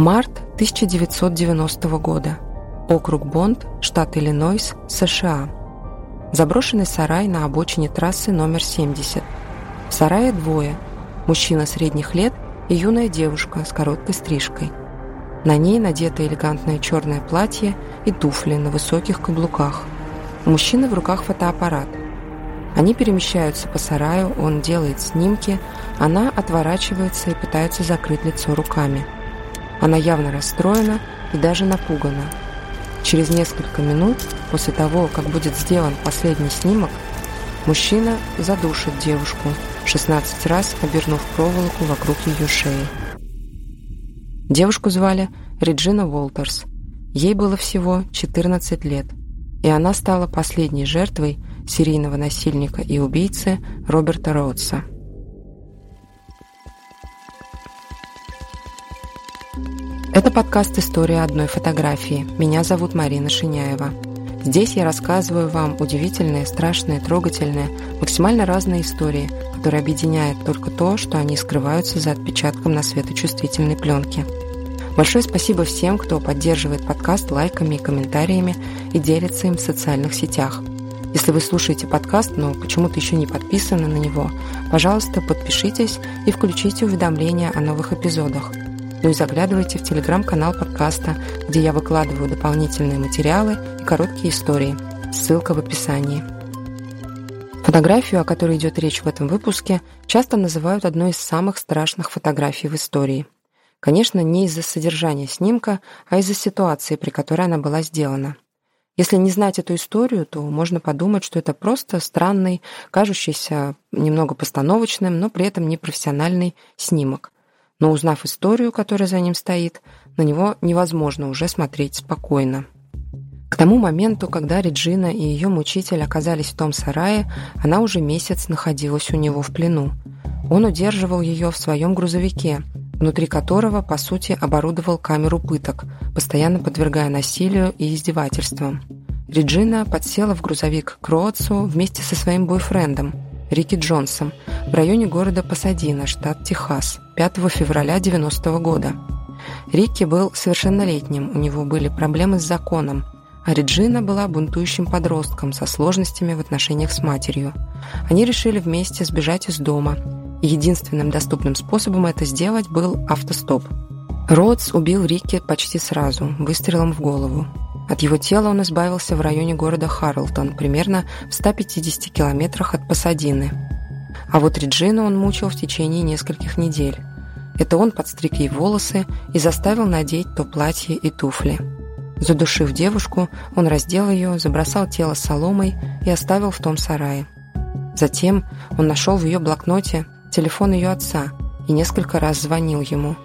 Март 1990 года. Округ Бонд, штат Иллинойс, США. Заброшенный сарай на обочине трассы номер 70. В сарае двое. Мужчина средних лет и юная девушка с короткой стрижкой. На ней надето элегантное черное платье и туфли на высоких каблуках. У мужчины в руках фотоаппарат. Они перемещаются по сараю, он делает снимки, она отворачивается и пытается закрыть лицо руками. Она явно расстроена и даже напугана. Через несколько минут после того, как будет сделан последний снимок, мужчина задушит девушку, 16 раз обернув проволоку вокруг ее шеи. Девушку звали Реджина Уолтерс. Ей было всего 14 лет, и она стала последней жертвой серийного насильника и убийцы Роберта Роудса. Это подкаст «История одной фотографии». Меня зовут Марина Шиняева. Здесь я рассказываю вам удивительные, страшные, трогательные, максимально разные истории, которые объединяют только то, что они скрываются за отпечатком на светочувствительной пленке. Большое спасибо всем, кто поддерживает подкаст лайками и комментариями и делится им в социальных сетях. Если вы слушаете подкаст, но почему-то еще не подписаны на него, пожалуйста, подпишитесь и включите уведомления о новых эпизодах – ну и заглядывайте в телеграм-канал подкаста, где я выкладываю дополнительные материалы и короткие истории. Ссылка в описании. Фотографию, о которой идет речь в этом выпуске, часто называют одной из самых страшных фотографий в истории. Конечно, не из-за содержания снимка, а из-за ситуации, при которой она была сделана. Если не знать эту историю, то можно подумать, что это просто странный, кажущийся немного постановочным, но при этом непрофессиональный снимок – но узнав историю, которая за ним стоит, на него невозможно уже смотреть спокойно. К тому моменту, когда Реджина и ее мучитель оказались в том сарае, она уже месяц находилась у него в плену. Он удерживал ее в своем грузовике, внутри которого, по сути, оборудовал камеру пыток, постоянно подвергая насилию и издевательствам. Реджина подсела в грузовик к Роадсу вместе со своим бойфрендом – Рики Джонсом в районе города Пасадина, штат Техас, 5 февраля 90 -го года. Рики был совершеннолетним, у него были проблемы с законом, а Реджина была бунтующим подростком со сложностями в отношениях с матерью. Они решили вместе сбежать из дома, единственным доступным способом это сделать был автостоп. Роудс убил Рики почти сразу, выстрелом в голову. От его тела он избавился в районе города Харлтон, примерно в 150 километрах от Пасадины. А вот Реджину он мучил в течение нескольких недель. Это он подстриг ей волосы и заставил надеть то платье и туфли. Задушив девушку, он раздел ее, забросал тело соломой и оставил в том сарае. Затем он нашел в ее блокноте телефон ее отца и несколько раз звонил ему.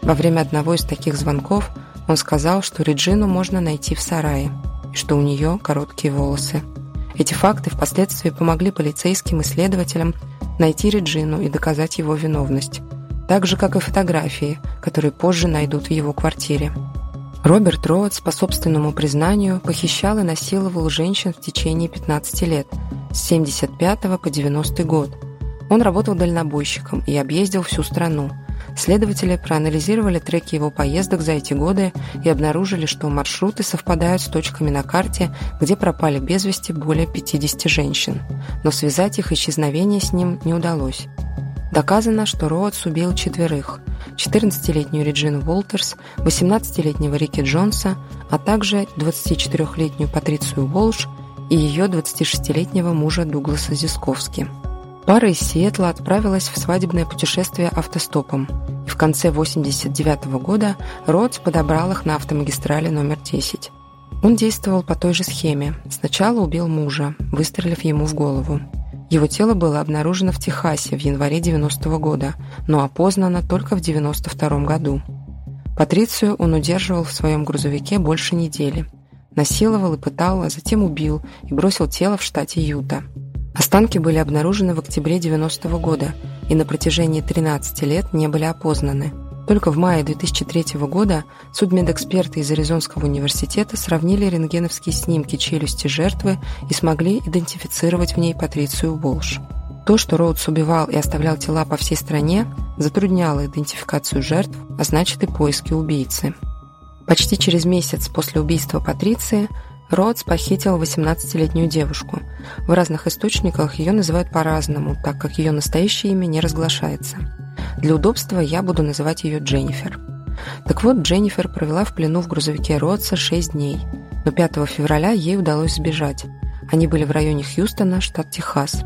Во время одного из таких звонков – он сказал, что Реджину можно найти в сарае, и что у нее короткие волосы. Эти факты впоследствии помогли полицейским и следователям найти Реджину и доказать его виновность, так же, как и фотографии, которые позже найдут в его квартире. Роберт Роудс, по собственному признанию, похищал и насиловал женщин в течение 15 лет, с 75 по 90 год. Он работал дальнобойщиком и объездил всю страну – Следователи проанализировали треки его поездок за эти годы и обнаружили, что маршруты совпадают с точками на карте, где пропали без вести более 50 женщин. Но связать их исчезновение с ним не удалось. Доказано, что Роудс убил четверых – 14-летнюю Реджину Уолтерс, 18-летнего Рики Джонса, а также 24-летнюю Патрицию Уолш и ее 26-летнего мужа Дугласа Зисковски. Пара из Сиэтла отправилась в свадебное путешествие автостопом, и в конце 89 -го года Ротс подобрал их на автомагистрали номер 10. Он действовал по той же схеме. Сначала убил мужа, выстрелив ему в голову. Его тело было обнаружено в Техасе в январе 90 -го года, но опознано только в 92 году. Патрицию он удерживал в своем грузовике больше недели. Насиловал и пытал, а затем убил и бросил тело в штате Юта. Останки были обнаружены в октябре 90 -го года и на протяжении 13 лет не были опознаны. Только в мае 2003 года судмедэксперты из Аризонского университета сравнили рентгеновские снимки челюсти жертвы и смогли идентифицировать в ней Патрицию Болш. То, что Роудс убивал и оставлял тела по всей стране, затрудняло идентификацию жертв, а значит и поиски убийцы. Почти через месяц после убийства Патриции Роудс похитил 18-летнюю девушку. В разных источниках ее называют по-разному, так как ее настоящее имя не разглашается. Для удобства я буду называть ее Дженнифер. Так вот, Дженнифер провела в плену в грузовике Роудса 6 дней, но 5 февраля ей удалось сбежать. Они были в районе Хьюстона, штат Техас.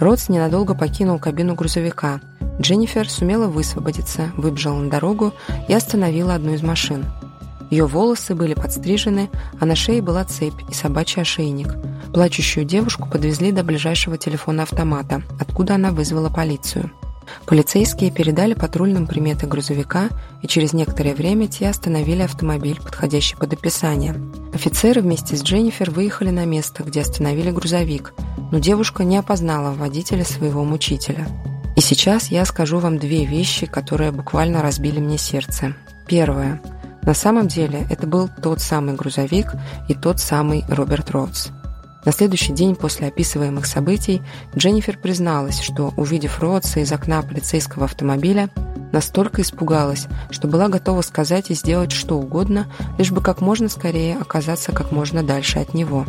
Ротс ненадолго покинул кабину грузовика. Дженнифер сумела высвободиться, выбежала на дорогу и остановила одну из машин. Ее волосы были подстрижены, а на шее была цепь и собачий ошейник. Плачущую девушку подвезли до ближайшего телефона автомата, откуда она вызвала полицию. Полицейские передали патрульным приметы грузовика, и через некоторое время те остановили автомобиль, подходящий под описание. Офицеры вместе с Дженнифер выехали на место, где остановили грузовик, но девушка не опознала водителя своего мучителя. И сейчас я скажу вам две вещи, которые буквально разбили мне сердце. Первое. На самом деле это был тот самый грузовик и тот самый Роберт Роудс. На следующий день после описываемых событий Дженнифер призналась, что, увидев Роудса из окна полицейского автомобиля, настолько испугалась, что была готова сказать и сделать что угодно, лишь бы как можно скорее оказаться как можно дальше от него.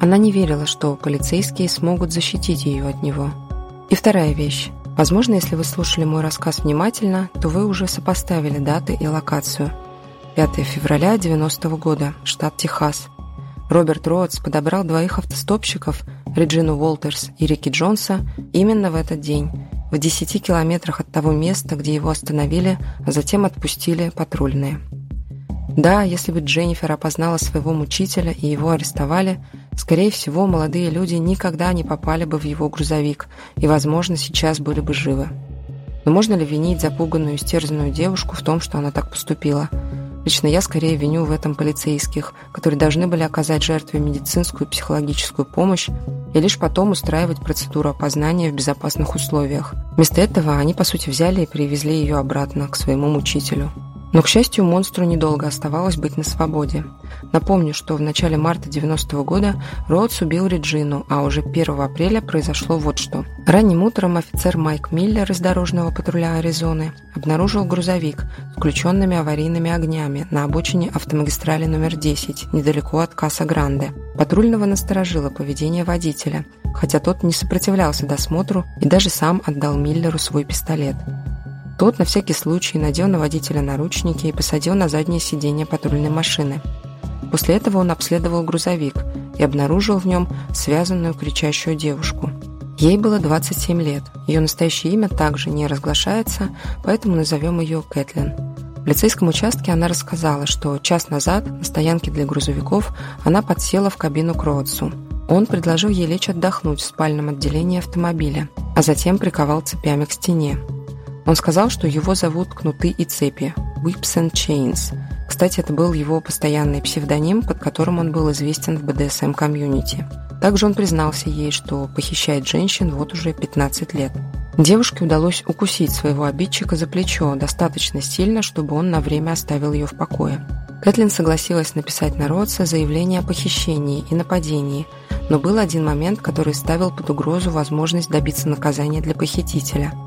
Она не верила, что полицейские смогут защитить ее от него. И вторая вещь. Возможно, если вы слушали мой рассказ внимательно, то вы уже сопоставили даты и локацию. 5 февраля 90 -го года, штат Техас – Роберт Роудс подобрал двоих автостопщиков, Реджину Уолтерс и Рики Джонса, именно в этот день, в 10 километрах от того места, где его остановили, а затем отпустили патрульные. Да, если бы Дженнифер опознала своего мучителя и его арестовали, скорее всего, молодые люди никогда не попали бы в его грузовик и, возможно, сейчас были бы живы. Но можно ли винить запуганную, истерзанную девушку в том, что она так поступила – Лично я скорее виню в этом полицейских, которые должны были оказать жертве медицинскую и психологическую помощь и лишь потом устраивать процедуру опознания в безопасных условиях. Вместо этого они, по сути, взяли и привезли ее обратно к своему мучителю. Но, к счастью, монстру недолго оставалось быть на свободе. Напомню, что в начале марта 90 -го года Роудс убил Реджину, а уже 1 апреля произошло вот что. Ранним утром офицер Майк Миллер из дорожного патруля Аризоны обнаружил грузовик с включенными аварийными огнями на обочине автомагистрали номер 10, недалеко от Каса-Гранде. Патрульного насторожило поведение водителя, хотя тот не сопротивлялся досмотру и даже сам отдал Миллеру свой пистолет. Тот на всякий случай надел на водителя наручники и посадил на заднее сиденье патрульной машины. После этого он обследовал грузовик и обнаружил в нем связанную кричащую девушку. Ей было 27 лет. Ее настоящее имя также не разглашается, поэтому назовем ее Кэтлин. В полицейском участке она рассказала, что час назад на стоянке для грузовиков она подсела в кабину к Роудсу. Он предложил ей лечь отдохнуть в спальном отделении автомобиля, а затем приковал цепями к стене. Он сказал, что его зовут Кнуты и Цепи, Whips and Chains. Кстати, это был его постоянный псевдоним, под которым он был известен в БДСМ-комьюнити. Также он признался ей, что похищает женщин вот уже 15 лет. Девушке удалось укусить своего обидчика за плечо достаточно сильно, чтобы он на время оставил ее в покое. Кэтлин согласилась написать на Ротса заявление о похищении и нападении, но был один момент, который ставил под угрозу возможность добиться наказания для похитителя –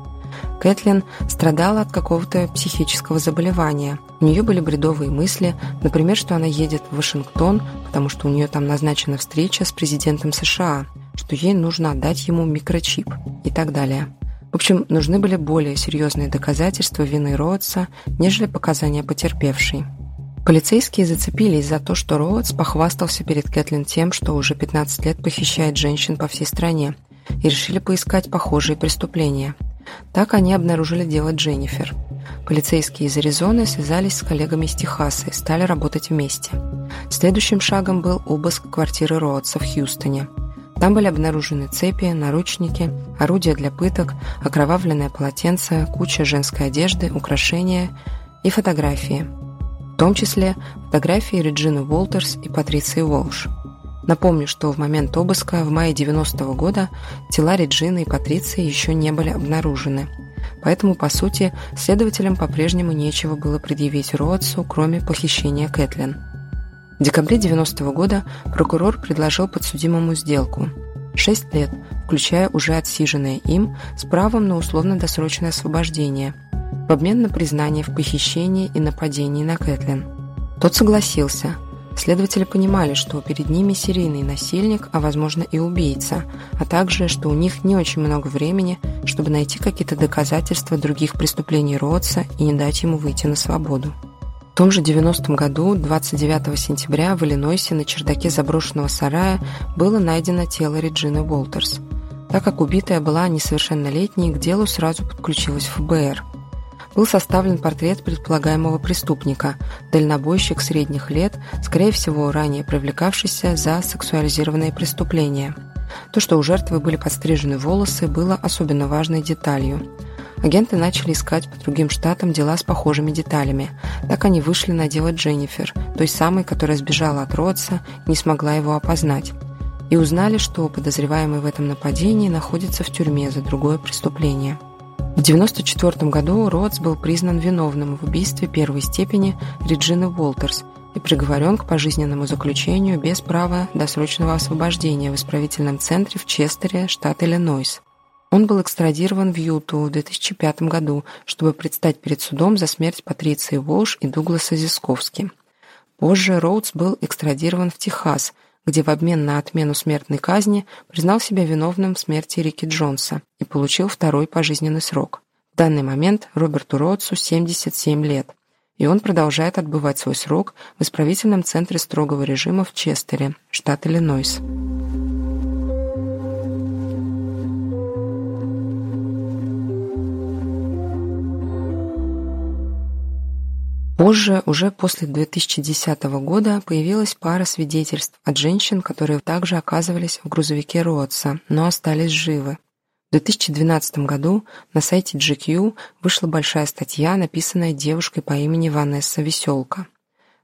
Кэтлин страдала от какого-то психического заболевания. У нее были бредовые мысли, например, что она едет в Вашингтон, потому что у нее там назначена встреча с президентом США, что ей нужно отдать ему микрочип и так далее. В общем, нужны были более серьезные доказательства вины Роудса, нежели показания потерпевшей. Полицейские зацепились за то, что Роудс похвастался перед Кэтлин тем, что уже 15 лет похищает женщин по всей стране, и решили поискать похожие преступления – так они обнаружили дело Дженнифер. Полицейские из Аризоны связались с коллегами из Техаса и стали работать вместе. Следующим шагом был обыск квартиры Роудса в Хьюстоне. Там были обнаружены цепи, наручники, орудия для пыток, окровавленное полотенце, куча женской одежды, украшения и фотографии. В том числе фотографии Реджины Уолтерс и Патриции Уолш – Напомню, что в момент обыска в мае 90 -го года тела Реджины и Патриции еще не были обнаружены. Поэтому, по сути, следователям по-прежнему нечего было предъявить Роадсу, кроме похищения Кэтлин. В декабре 90 -го года прокурор предложил подсудимому сделку. Шесть лет, включая уже отсиженное им, с правом на условно-досрочное освобождение, в обмен на признание в похищении и нападении на Кэтлин. Тот согласился. Следователи понимали, что перед ними серийный насильник, а возможно и убийца, а также, что у них не очень много времени, чтобы найти какие-то доказательства других преступлений Ротса и не дать ему выйти на свободу. В том же 90-м году, 29 сентября, в Иллинойсе на чердаке заброшенного сарая было найдено тело Реджины Уолтерс. Так как убитая была несовершеннолетней, к делу сразу подключилась ФБР. Был составлен портрет предполагаемого преступника, дальнобойщик средних лет, скорее всего, ранее привлекавшийся за сексуализированные преступления. То, что у жертвы были подстрижены волосы, было особенно важной деталью – Агенты начали искать по другим штатам дела с похожими деталями. Так они вышли на дело Дженнифер, той самой, которая сбежала от Ротса и не смогла его опознать. И узнали, что подозреваемый в этом нападении находится в тюрьме за другое преступление. В 1994 году Ротс был признан виновным в убийстве первой степени Реджины Уолтерс и приговорен к пожизненному заключению без права досрочного освобождения в исправительном центре в Честере, штат Иллинойс. Он был экстрадирован в Юту в 2005 году, чтобы предстать перед судом за смерть Патриции Волш и Дугласа Зисковски. Позже Роудс был экстрадирован в Техас, где в обмен на отмену смертной казни признал себя виновным в смерти Рики Джонса и получил второй пожизненный срок. В данный момент Роберту Роудсу 77 лет, и он продолжает отбывать свой срок в исправительном центре строгого режима в Честере, штат Иллинойс. Позже, уже после 2010 года, появилась пара свидетельств от женщин, которые также оказывались в грузовике Роотса, но остались живы. В 2012 году на сайте GQ вышла большая статья, написанная девушкой по имени Ванесса Веселка.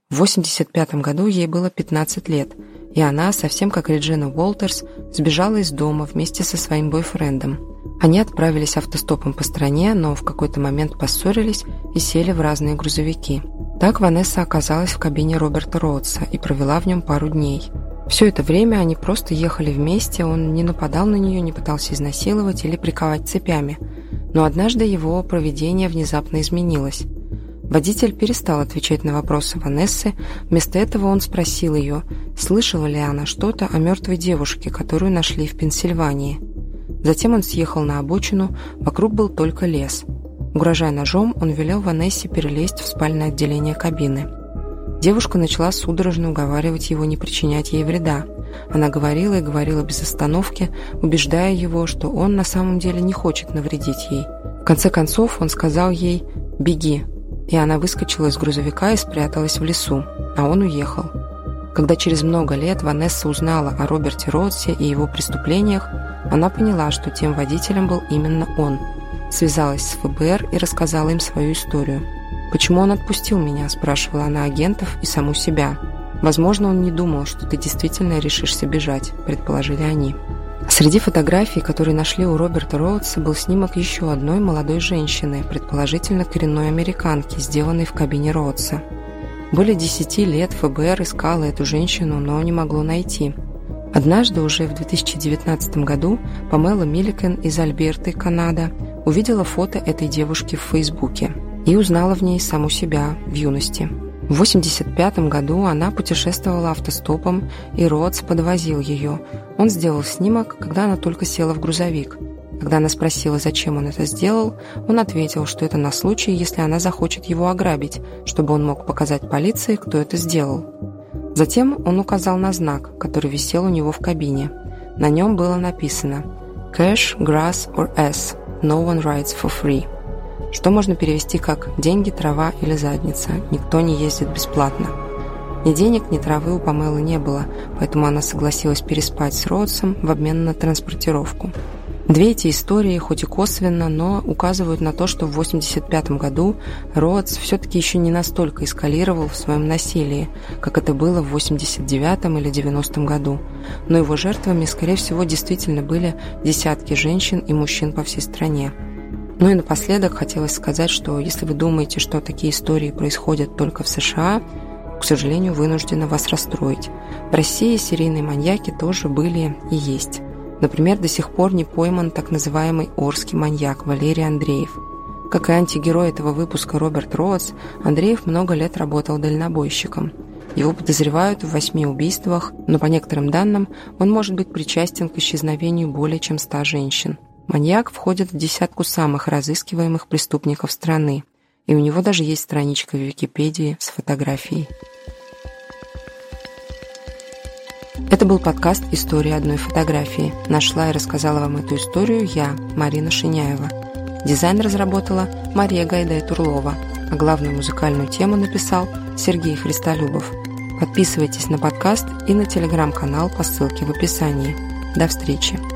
В 1985 году ей было 15 лет, и она, совсем как Реджина Уолтерс, сбежала из дома вместе со своим бойфрендом. Они отправились автостопом по стране, но в какой-то момент поссорились и сели в разные грузовики. Так Ванесса оказалась в кабине Роберта Роудса и провела в нем пару дней. Все это время они просто ехали вместе, он не нападал на нее, не пытался изнасиловать или приковать цепями. Но однажды его проведение внезапно изменилось. Водитель перестал отвечать на вопросы Ванессы, вместо этого он спросил ее, слышала ли она что-то о мертвой девушке, которую нашли в Пенсильвании. Затем он съехал на обочину, вокруг был только лес. Угрожая ножом, он велел Ванессе перелезть в спальное отделение кабины. Девушка начала судорожно уговаривать его не причинять ей вреда. Она говорила и говорила без остановки, убеждая его, что он на самом деле не хочет навредить ей. В конце концов он сказал ей «беги», и она выскочила из грузовика и спряталась в лесу, а он уехал. Когда через много лет Ванесса узнала о Роберте Ротсе и его преступлениях, она поняла, что тем водителем был именно он. Связалась с ФБР и рассказала им свою историю. «Почему он отпустил меня?» – спрашивала она агентов и саму себя. «Возможно, он не думал, что ты действительно решишься бежать», – предположили они. Среди фотографий, которые нашли у Роберта Роудса, был снимок еще одной молодой женщины, предположительно коренной американки, сделанной в кабине Роудса. Более десяти лет ФБР искало эту женщину, но не могло найти. Однажды, уже в 2019 году, Памела Милликен из Альберты, Канада, увидела фото этой девушки в Фейсбуке и узнала в ней саму себя в юности. В 1985 году она путешествовала автостопом, и Роудс подвозил ее. Он сделал снимок, когда она только села в грузовик – когда она спросила, зачем он это сделал, он ответил, что это на случай, если она захочет его ограбить, чтобы он мог показать полиции, кто это сделал. Затем он указал на знак, который висел у него в кабине. На нем было написано «Cash, grass or S. No one rides for free», что можно перевести как «деньги, трава или задница. Никто не ездит бесплатно». Ни денег, ни травы у Памелы не было, поэтому она согласилась переспать с Родсом в обмен на транспортировку. Две эти истории, хоть и косвенно, но указывают на то, что в 1985 году Роадс все-таки еще не настолько эскалировал в своем насилии, как это было в 89 или 90 году. Но его жертвами, скорее всего, действительно были десятки женщин и мужчин по всей стране. Ну и напоследок хотелось сказать, что если вы думаете, что такие истории происходят только в США, к сожалению, вынуждена вас расстроить. В России серийные маньяки тоже были и есть. Например, до сих пор не пойман так называемый орский маньяк Валерий Андреев. Как и антигерой этого выпуска Роберт Роудс, Андреев много лет работал дальнобойщиком. Его подозревают в восьми убийствах, но по некоторым данным он может быть причастен к исчезновению более чем ста женщин. Маньяк входит в десятку самых разыскиваемых преступников страны, и у него даже есть страничка в Википедии с фотографией. Это был подкаст «История одной фотографии». Нашла и рассказала вам эту историю я, Марина Шиняева. Дизайн разработала Мария Гайдай-Турлова, а главную музыкальную тему написал Сергей Христолюбов. Подписывайтесь на подкаст и на телеграм-канал по ссылке в описании. До встречи!